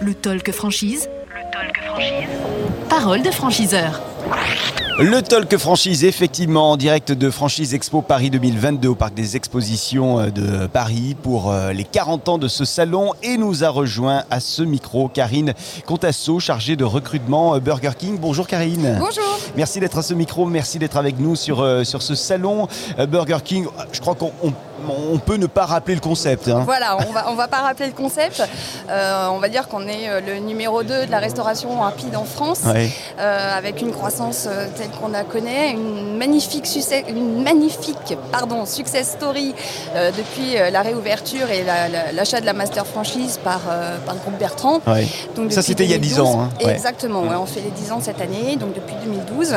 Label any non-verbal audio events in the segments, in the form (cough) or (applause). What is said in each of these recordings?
Le talk franchise. Le talk franchise. Parole de franchiseur. Le Talk Franchise, effectivement, en direct de Franchise Expo Paris 2022 au Parc des Expositions euh, de Paris pour euh, les 40 ans de ce salon. Et nous a rejoint à ce micro Karine Contasso, chargée de recrutement euh, Burger King. Bonjour Karine. Bonjour. Merci d'être à ce micro, merci d'être avec nous sur, sur ce salon Burger King. Je crois qu'on on peut ne pas rappeler le concept. Hein. Voilà, on va, on va pas rappeler le concept. Euh, on va dire qu'on est euh, le numéro 2 de la restauration rapide en France, euh, avec une croissance telle qu'on la connaît, une magnifique, une magnifique pardon, success story depuis la réouverture et l'achat de la master franchise par, par le groupe Bertrand. Donc, Ça, c'était il y a 10 ans. Hein. Exactement, on fait les 10 ans cette année, donc depuis 2012.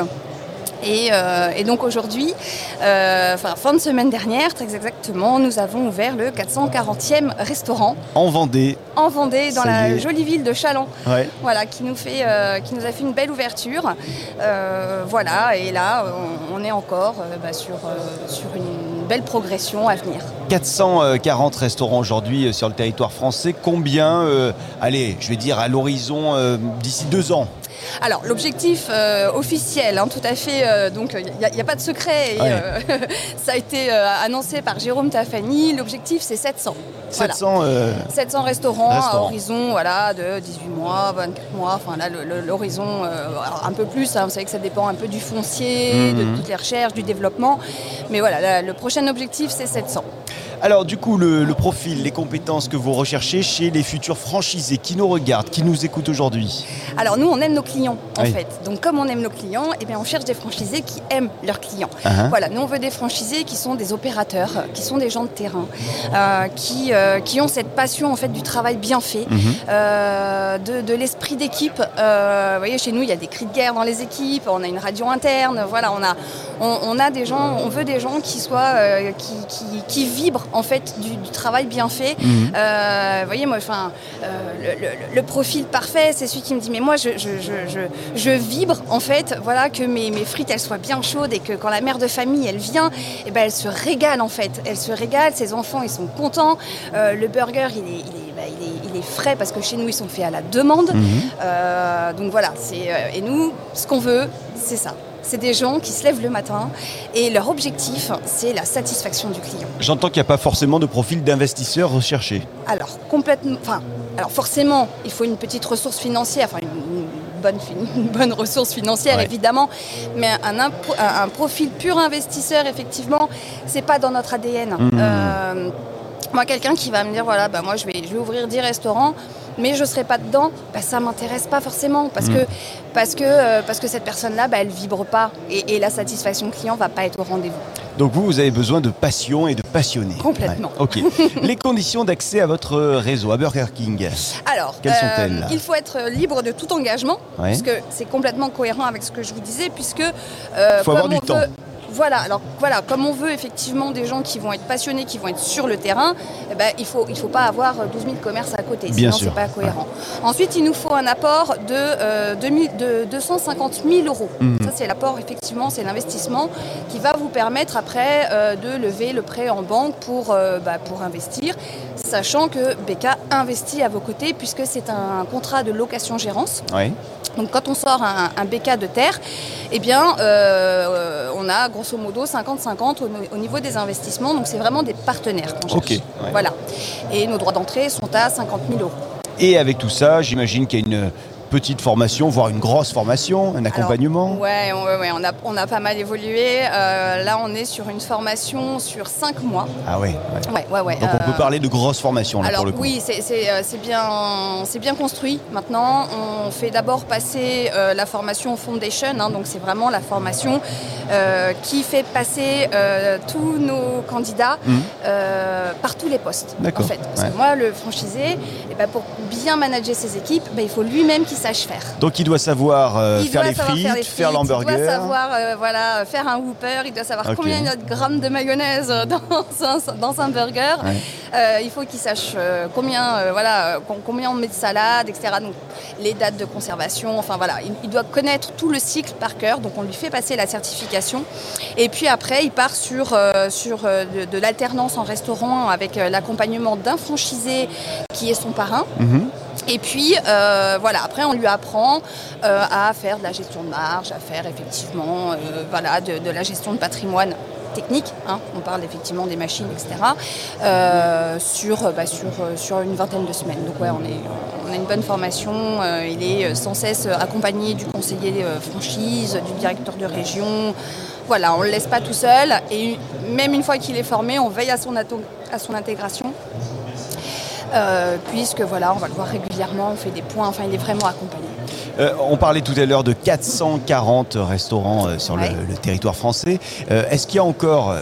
Euh, et, donc aujourd'hui, euh, enfin fin de semaine dernière, très exactement, nous avons ouvert le 440e restaurant. En Vendée. En Vendée, dans la jolie ville de Chalon. Voilà, qui nous, fait, euh, qui nous a fait une belle ouverture. voilà, et là, on, est encore bah, sur, sur une belle progression à venir. 440 restaurants aujourd'hui sur le territoire français. Combien, allez, je vais dire à l'horizon d'ici deux ans alors, l'objectif euh, officiel, hein, tout à fait, euh, donc il n'y a, pas de secret, euh, (laughs) ça a été annoncé par Jérôme Tafani, l'objectif c'est 700. 700, 700 restaurants, à horizon voilà, de 18 mois, 24 mois, enfin là l'horizon un peu plus, hein, vous savez que ça dépend un peu du foncier, de mhm. toutes les recherches, du développement, mais voilà, le prochain objectif c'est 700. Alors du coup, le, profil, les compétences que vous recherchez chez les futurs franchisés qui nous regardent, qui nous écoutent aujourd'hui Alors nous, on aime nos clients en fait. Donc comme on aime nos clients, eh bien, on cherche des franchisés qui aiment leurs clients. Uh-huh. Voilà, nous on veut des franchisés qui sont des opérateurs, qui sont des gens de terrain, euh, qui, euh, qui ont cette passion en fait du travail bien fait, uh-huh. euh, de, l'esprit d'équipe. vous voyez, chez nous, il y a des cris de guerre dans les équipes, on a une radio interne, voilà, on a, on, a des gens, on veut des gens qui soient, qui, qui, qui vibrent en fait du, travail bien fait. Mhm. Euh, vous voyez, moi, enfin, euh, le, profil parfait, c'est celui qui me dit, mais moi, je, je, vibre en fait, voilà, que mes, mes, frites elles soient bien chaudes et que quand la mère de famille elle vient, et eh ben, elle se régale en fait. Elle se régale, ses enfants ils sont contents. Euh, le burger il est, il est, frais parce que chez nous ils sont faits à la demande. Mhm. donc voilà, c'est et nous, ce qu'on veut, c'est ça. C'est des gens qui se lèvent le matin et leur objectif, c'est la satisfaction du client. J'entends qu'il n'y a pas forcément de profil d'investisseur recherché. Alors, complètement. Enfin, alors forcément, il faut une petite ressource financière, enfin une, bonne, (laughs) une bonne ressource financière évidemment, mais un, un, profil pur investisseur, effectivement, c'est pas dans notre ADN. Mmh. Euh, moi, quelqu'un qui va me dire voilà, bah, moi je vais, je vais ouvrir 10 restaurants mais je ne serai pas dedans, bah, ça ne m'intéresse pas forcément parce, mm. que, parce, que, euh, parce que cette personne-là, bah, elle ne vibre pas et, la satisfaction client ne va pas être au rendez-vous. Donc vous, vous avez besoin de passion et de passionnés. Complètement. Ok. (laughs) Les conditions d'accès à votre réseau, à Burger King, Alors, quelles sont-elles? euh, Il faut être libre de tout engagement, puisque c'est complètement cohérent avec ce que je vous disais, puisque... Euh, il faut avoir du temps. Voilà, alors voilà, comme on veut effectivement des gens qui vont être passionnés, qui vont être sur le terrain, eh ben, il ne faut, il faut pas avoir 12 000 commerces à côté, sinon ce n'est pas cohérent. Ensuite, il nous faut un apport de, euh, de 250 000 euros. Mmh. Ça, c'est l'apport, effectivement, c'est l'investissement qui va vous permettre après euh, de lever le prêt en banque pour, euh, bah, pour investir, sachant que BK investit à vos côtés puisque c'est un contrat de location-gérance. Donc quand on sort un, un BK de terre, eh bien, euh, on a grosso modo 50-50 au, niveau des investissements. Donc c'est vraiment des partenaires qu'on cherche. Voilà. Et nos droits d'entrée sont à 50 000 euros. Et avec tout ça, j'imagine qu'il y a une petite formation, voire une grosse formation, un accompagnement Oui, ouais, on, a, on a pas mal évolué. Euh, là, on est sur une formation sur 5 mois. Ah oui ouais. Ouais, ouais, Donc on peut euh, parler de grosse formation là, alors, pour le coup. Oui, euh, c'est bien, bien construit. Maintenant, on fait d'abord passer la formation Foundation, hein, donc c'est vraiment la formation qui fait passer tous nos candidats mmh. par tous les postes. En fait. Parce que moi, le franchisé, et eh ben, pour bien manager ses équipes, ben, il faut lui-même qu'il sache faire. Donc il doit savoir euh, faire, les frites, faire l'hamburger. Il doit savoir euh, voilà, faire un whooper, il doit savoir combien il y a de grammes de mayonnaise (laughs) dans un, dans un burger. il faut qu'il sache combien, voilà, combien on met de salade, etc. Donc les dates de conservation, enfin voilà, il, doit connaître tout le cycle par cœur. Donc on lui fait passer la certification. Et puis après, il part sur, sur de, l'alternance en restaurant avec l'accompagnement d'un franchisé qui est son parrain. Mhm. Et puis euh, voilà, après on lui apprend euh, à faire de la gestion de marge, à faire effectivement euh, voilà, de, la gestion de patrimoine technique, hein. on parle effectivement des machines, etc., sur, bah, sur, une vingtaine de semaines. Donc ouais, on, a une bonne formation, il est sans cesse accompagné du conseiller franchise, du directeur de région. Voilà, on ne le laisse pas tout seul et même une fois qu'il est formé, on veille à son intégration. Euh, puisque voilà, on va le voir régulièrement, on fait des points, enfin il est vraiment accompagné. Euh, on parlait tout à l'heure de 440 restaurants euh, sur le, territoire français. Est-ce qu'il y a encore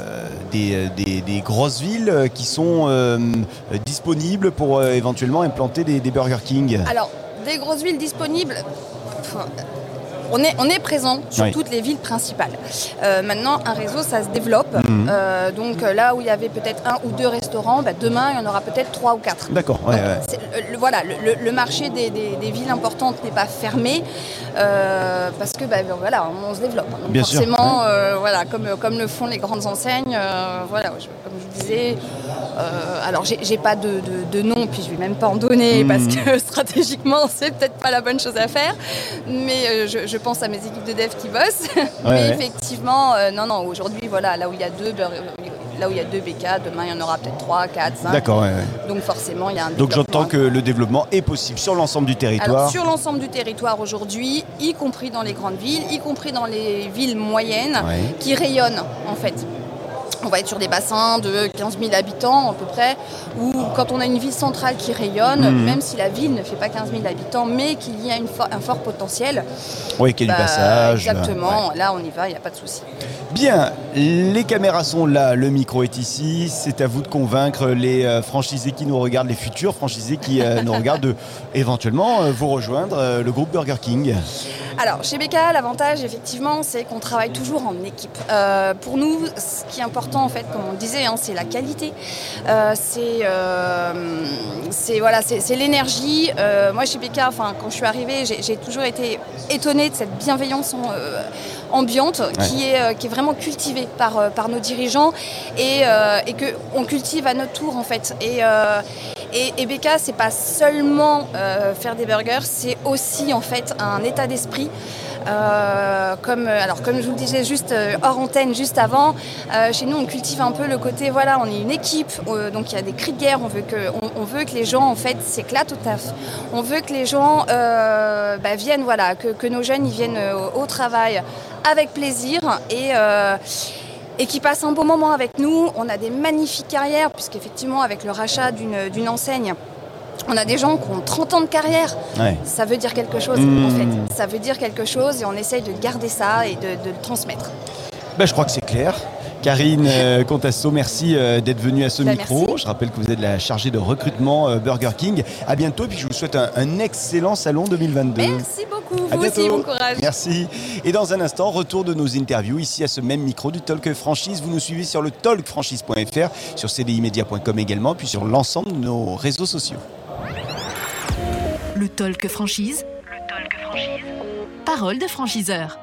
des, grosses villes qui sont disponibles pour éventuellement implanter des, des Burger King? Alors, des grosses villes disponibles on est, on est présent sur toutes les villes principales. Euh, maintenant, un réseau, ça se développe. Mhm. Euh, donc euh, là où il y avait peut-être un ou deux restaurants, bah, demain, il y en aura peut-être trois ou quatre. D'accord. voilà, le, marché des, villes importantes n'est pas fermé parce que bah, voilà, on se développe. Bien forcément, voilà, comme, comme le font les grandes enseignes, voilà, comme je disais, alors j'ai pas de, nom, puis je vais même pas en donner parce mhm. que (laughs) stratégiquement, c'est peut-être pas la bonne chose à faire, mais je je pense à mes équipes de dev qui bossent. (laughs) mais effectivement, euh, non, non, aujourd'hui, voilà, là où il y a deux, là où il y a deux BK, demain il y en aura peut-être trois, quatre, cinq. D'accord, Donc forcément, il y a un Donc j'entends que le développement est possible sur l'ensemble du territoire. sur l'ensemble du territoire aujourd'hui, y compris dans les grandes villes, y compris dans les villes moyennes, qui rayonnent en fait on va être sur des bassins de 15 000 habitants à peu près, ou quand on a une ville centrale qui rayonne, hmm. même si la ville ne fait pas 15 000 habitants, mais qu'il y a un fort potentiel. Oui, qu'il y a du bah, passage. Exactement, là on y va, il n'y a pas de souci. Bien, les caméras sont là, le micro est ici, c'est à vous de convaincre les euh, franchisés qui nous regardent, les futurs franchisés qui euh, nous regardent, de (laughs) éventuellement euh, vous rejoindre le groupe Burger King. Alors, chez BK, l'avantage, effectivement, c'est qu'on travaille toujours en équipe. pour nous, ce qui est important, en fait, comme on le disait, hein, c'est la qualité. c'est l'énergie. moi, chez BK, quand je suis arrivée, j'ai toujours été étonnée de cette bienveillance ambiante qui, est, qui est vraiment cultivée par, par nos dirigeants et, et qu'on cultive à notre tour, en fait. Et, et, BK, c'est pas seulement faire des burgers, c'est aussi, en fait, un état d'esprit. Euh, comme, alors, comme je vous le disais juste euh, hors antenne, juste avant, euh, chez nous on cultive un peu le côté, voilà, on est une équipe, donc il y a des cris de guerre, on veut que, on, veut que les gens en fait s'éclatent au taf. On veut que les gens bah, viennent, voilà, que, nos jeunes ils viennent au, travail avec plaisir et et qui passent un bon moment avec nous. On a des magnifiques carrières, puisqu'effectivement, avec le rachat d'une enseigne, on a des gens qui ont 30 ans de carrière. Ça veut dire quelque chose, en mmh. fait. Ça veut dire quelque chose et on essaye de garder ça et de, le transmettre. Ben, je crois que c'est clair. Karine euh, Contasso, merci euh, d'être venue à ce bah, micro. Je rappelle que vous êtes la chargée de recrutement euh, Burger King. À bientôt, puis je vous souhaite un, excellent salon 2022. Merci beaucoup. vous aussi, bon courage. Merci. Et dans un instant, retour de nos interviews ici à ce même micro du Talk Franchise. Vous nous suivez sur le talkfranchise.fr, sur cdimedia.com également, puis sur l'ensemble de nos réseaux sociaux. Le talk franchise. Le talk franchise. Parole de franchiseur.